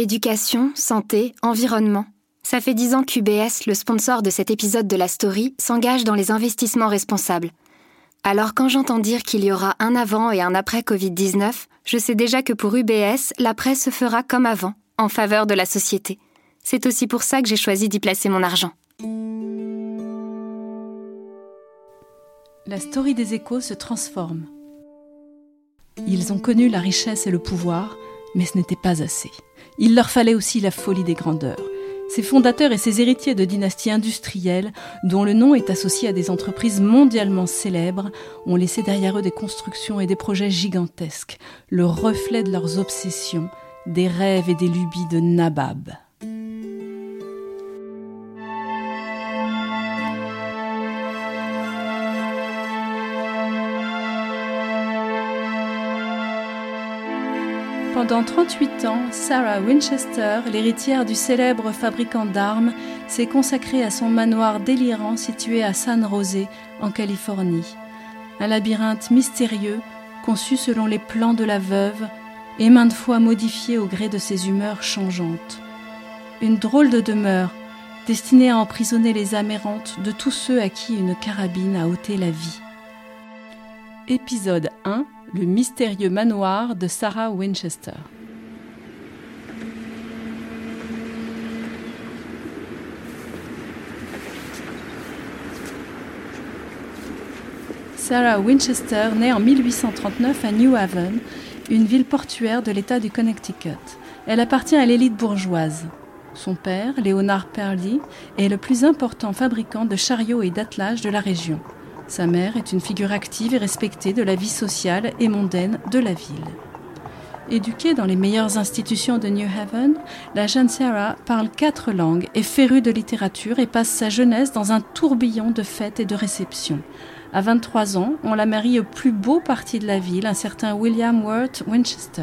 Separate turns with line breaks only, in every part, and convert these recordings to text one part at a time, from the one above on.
Éducation, santé, environnement. Ça fait dix ans qu'UBS, le sponsor de cet épisode de la story, s'engage dans les investissements responsables. Alors quand j'entends dire qu'il y aura un avant et un après Covid-19, je sais déjà que pour UBS, l'après se fera comme avant, en faveur de la société. C'est aussi pour ça que j'ai choisi d'y placer mon argent.
La story des échos se transforme. Ils ont connu la richesse et le pouvoir, mais ce n'était pas assez. Il leur fallait aussi la folie des grandeurs. Ces fondateurs et ces héritiers de dynasties industrielles, dont le nom est associé à des entreprises mondialement célèbres, ont laissé derrière eux des constructions et des projets gigantesques, le reflet de leurs obsessions, des rêves et des lubies de Nabab. Pendant 38 ans, Sarah Winchester, l'héritière du célèbre fabricant d'armes, s'est consacrée à son manoir délirant situé à San José, en Californie. Un labyrinthe mystérieux, conçu selon les plans de la veuve et maintes fois modifié au gré de ses humeurs changeantes. Une drôle de demeure, destinée à emprisonner les âmes errantes de tous ceux à qui une carabine a ôté la vie. Épisode 1 le mystérieux manoir de Sarah Winchester. Sarah Winchester naît en 1839 à New Haven, une ville portuaire de l'État du Connecticut. Elle appartient à l'élite bourgeoise. Son père, Leonard Perley, est le plus important fabricant de chariots et d'attelages de la région. Sa mère est une figure active et respectée de la vie sociale et mondaine de la ville. Éduquée dans les meilleures institutions de New Haven, la jeune Sarah parle quatre langues, est férue de littérature et passe sa jeunesse dans un tourbillon de fêtes et de réceptions. À 23 ans, on la marie au plus beau parti de la ville, un certain William Worth Winchester.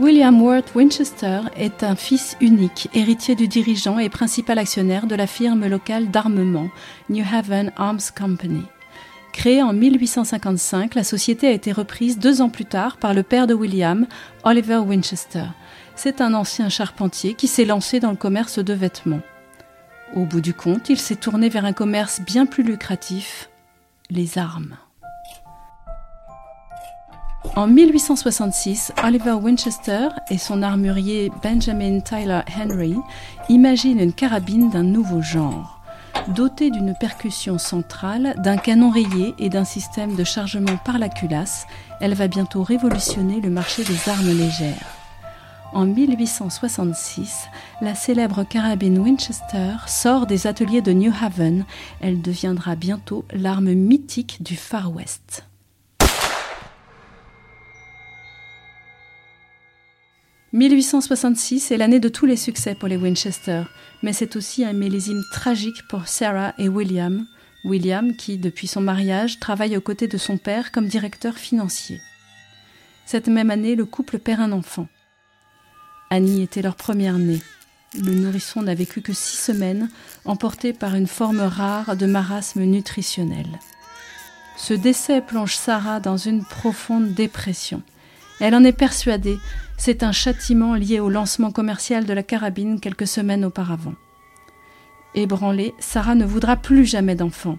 William Worth Winchester est un fils unique, héritier du dirigeant et principal actionnaire de la firme locale d'armement New Haven Arms Company. Créée en 1855, la société a été reprise deux ans plus tard par le père de William, Oliver Winchester. C'est un ancien charpentier qui s'est lancé dans le commerce de vêtements. Au bout du compte, il s'est tourné vers un commerce bien plus lucratif, les armes. En 1866, Oliver Winchester et son armurier Benjamin Tyler Henry imaginent une carabine d'un nouveau genre. Dotée d'une percussion centrale, d'un canon rayé et d'un système de chargement par la culasse, elle va bientôt révolutionner le marché des armes légères. En 1866, la célèbre carabine Winchester sort des ateliers de New Haven. Elle deviendra bientôt l'arme mythique du Far West. 1866 est l'année de tous les succès pour les Winchester, mais c'est aussi un millésime tragique pour Sarah et William. William qui, depuis son mariage, travaille aux côtés de son père comme directeur financier. Cette même année, le couple perd un enfant. Annie était leur première née. Le nourrisson n'a vécu que six semaines, emporté par une forme rare de marasme nutritionnel. Ce décès plonge Sarah dans une profonde dépression. Elle en est persuadée, c'est un châtiment lié au lancement commercial de la carabine quelques semaines auparavant. Ébranlée, Sarah ne voudra plus jamais d'enfant.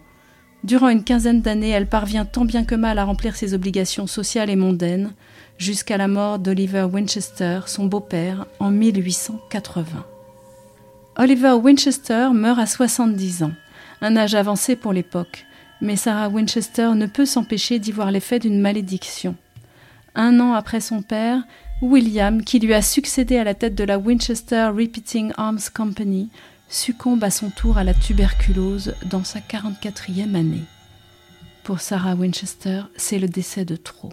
Durant une quinzaine d'années, elle parvient tant bien que mal à remplir ses obligations sociales et mondaines, jusqu'à la mort d'Oliver Winchester, son beau-père, en 1880. Oliver Winchester meurt à 70 ans, un âge avancé pour l'époque. Mais Sarah Winchester ne peut s'empêcher d'y voir l'effet d'une malédiction. Un an après son père, William, qui lui a succédé à la tête de la Winchester Repeating Arms Company, succombe à son tour à la tuberculose dans sa 44e année. Pour Sarah Winchester, c'est le décès de trop.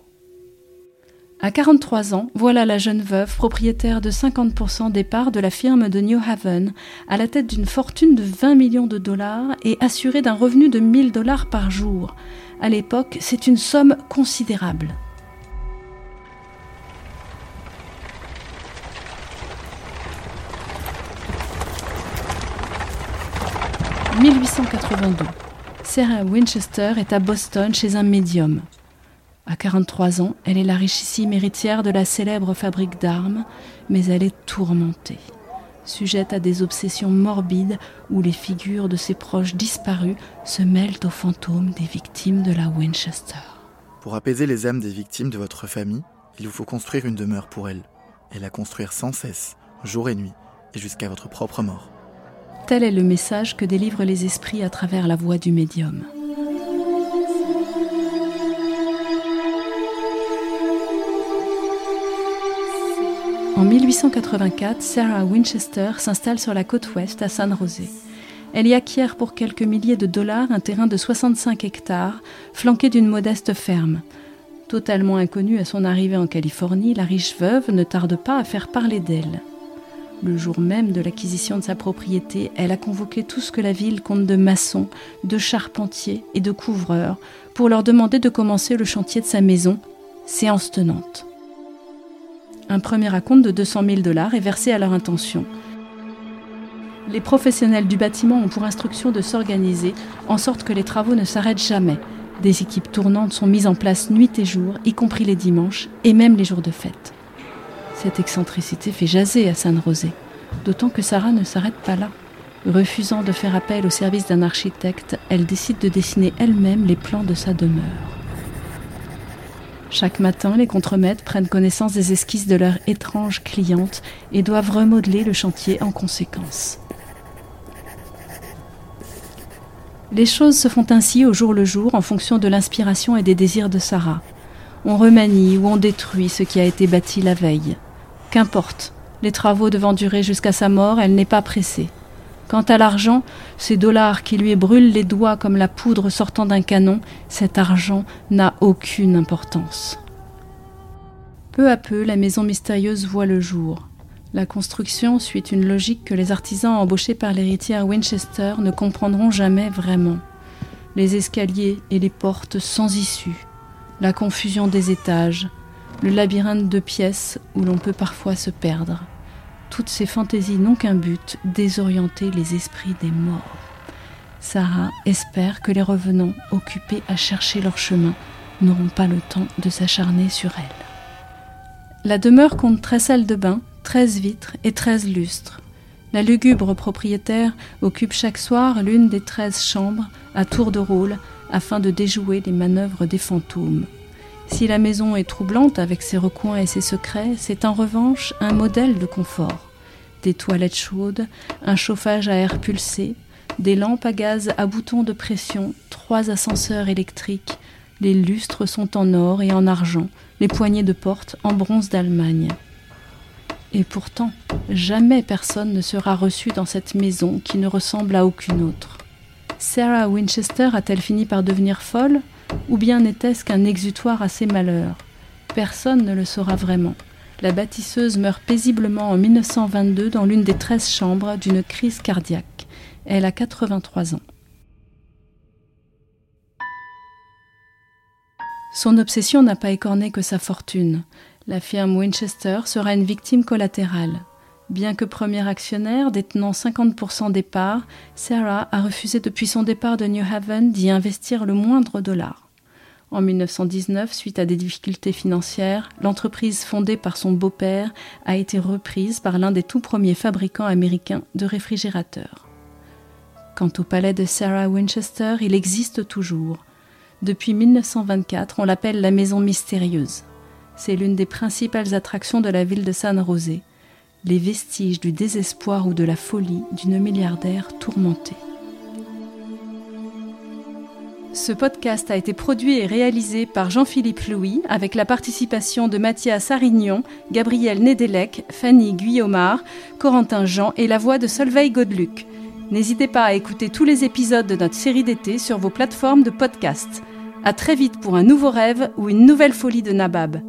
À 43 ans, voilà la jeune veuve propriétaire de 50% des parts de la firme de New Haven, à la tête d'une fortune de 20 millions de dollars et assurée d'un revenu de 1000 dollars par jour. À l'époque, c'est une somme considérable. « 1882. Sarah Winchester est à Boston chez un médium. À 43 ans, elle est la richissime héritière de la célèbre fabrique d'armes, mais elle est tourmentée, sujette à des obsessions morbides où les figures de ses proches disparus se mêlent aux fantômes des victimes de la Winchester.
Pour apaiser les âmes des victimes de votre famille, il vous faut construire une demeure pour elles, et la construire sans cesse, jour et nuit, et jusqu'à votre propre mort.
Tel est le message que délivrent les esprits à travers la voix du médium. En 1884, Sarah Winchester s'installe sur la côte ouest à San José. Elle y acquiert pour quelques milliers de dollars un terrain de 65 hectares, flanqué d'une modeste ferme. Totalement inconnue à son arrivée en Californie, la riche veuve ne tarde pas à faire parler d'elle. Le jour même de l'acquisition de sa propriété, elle a convoqué tout ce que la ville compte de maçons, de charpentiers et de couvreurs pour leur demander de commencer le chantier de sa maison, séance tenante. Un premier acompte de 200 000 dollars est versé à leur intention. Les professionnels du bâtiment ont pour instruction de s'organiser en sorte que les travaux ne s'arrêtent jamais. Des équipes tournantes sont mises en place nuit et jour, y compris les dimanches et même les jours de fête. Cette excentricité fait jaser à San Rosé, d'autant que Sarah ne s'arrête pas là. Refusant de faire appel au service d'un architecte, elle décide de dessiner elle-même les plans de sa demeure. Chaque matin, les contremaîtres prennent connaissance des esquisses de leur étrange cliente et doivent remodeler le chantier en conséquence. Les choses se font ainsi au jour le jour en fonction de l'inspiration et des désirs de Sarah. On remanie ou on détruit ce qui a été bâti la veille. Qu'importe, les travaux devant durer jusqu'à sa mort, elle n'est pas pressée. Quant à l'argent, ces dollars qui lui brûlent les doigts comme la poudre sortant d'un canon, cet argent n'a aucune importance. Peu à peu, la maison mystérieuse voit le jour. La construction suit une logique que les artisans embauchés par l'héritière Winchester ne comprendront jamais vraiment. Les escaliers et les portes sans issue, la confusion des étages, le labyrinthe de pièces où l'on peut parfois se perdre. Toutes ces fantaisies n'ont qu'un but, désorienter les esprits des morts. Sarah espère que les revenants, occupés à chercher leur chemin, n'auront pas le temps de s'acharner sur elle. La demeure compte 13 salles de bain, 13 vitres et 13 lustres. La lugubre propriétaire occupe chaque soir l'une des 13 chambres à tour de rôle afin de déjouer les manœuvres des fantômes. Si la maison est troublante avec ses recoins et ses secrets, c'est en revanche un modèle de confort. Des toilettes chaudes, un chauffage à air pulsé, des lampes à gaz à boutons de pression, trois ascenseurs électriques, les lustres sont en or et en argent, les poignées de porte en bronze d'Allemagne. Et pourtant, jamais personne ne sera reçu dans cette maison qui ne ressemble à aucune autre. Sarah Winchester a-t-elle fini par devenir folle? Ou bien n'était-ce qu'un exutoire à ses malheurs? Personne ne le saura vraiment. La bâtisseuse meurt paisiblement en 1922 dans l'une des treize chambres d'une crise cardiaque. Elle a 83 ans. Son obsession n'a pas écorné que sa fortune. La firme Winchester sera une victime collatérale. Bien que premier actionnaire détenant 50% des parts, Sarah a refusé depuis son départ de New Haven d'y investir le moindre dollar. En 1919, suite à des difficultés financières, l'entreprise fondée par son beau-père a été reprise par l'un des tout premiers fabricants américains de réfrigérateurs. Quant au palais de Sarah Winchester, il existe toujours. Depuis 1924, on l'appelle la Maison Mystérieuse. C'est l'une des principales attractions de la ville de San José les vestiges du désespoir ou de la folie d'une milliardaire tourmentée. Ce podcast a été produit et réalisé par Jean-Philippe Louis avec la participation de Mathias Arignon, Gabriel Nedelec, Fanny Guillaumard, Corentin Jean et la voix de Solveig Godeluc. N'hésitez pas à écouter tous les épisodes de notre série d'été sur vos plateformes de podcast. À très vite pour un nouveau rêve ou une nouvelle folie de Nabab.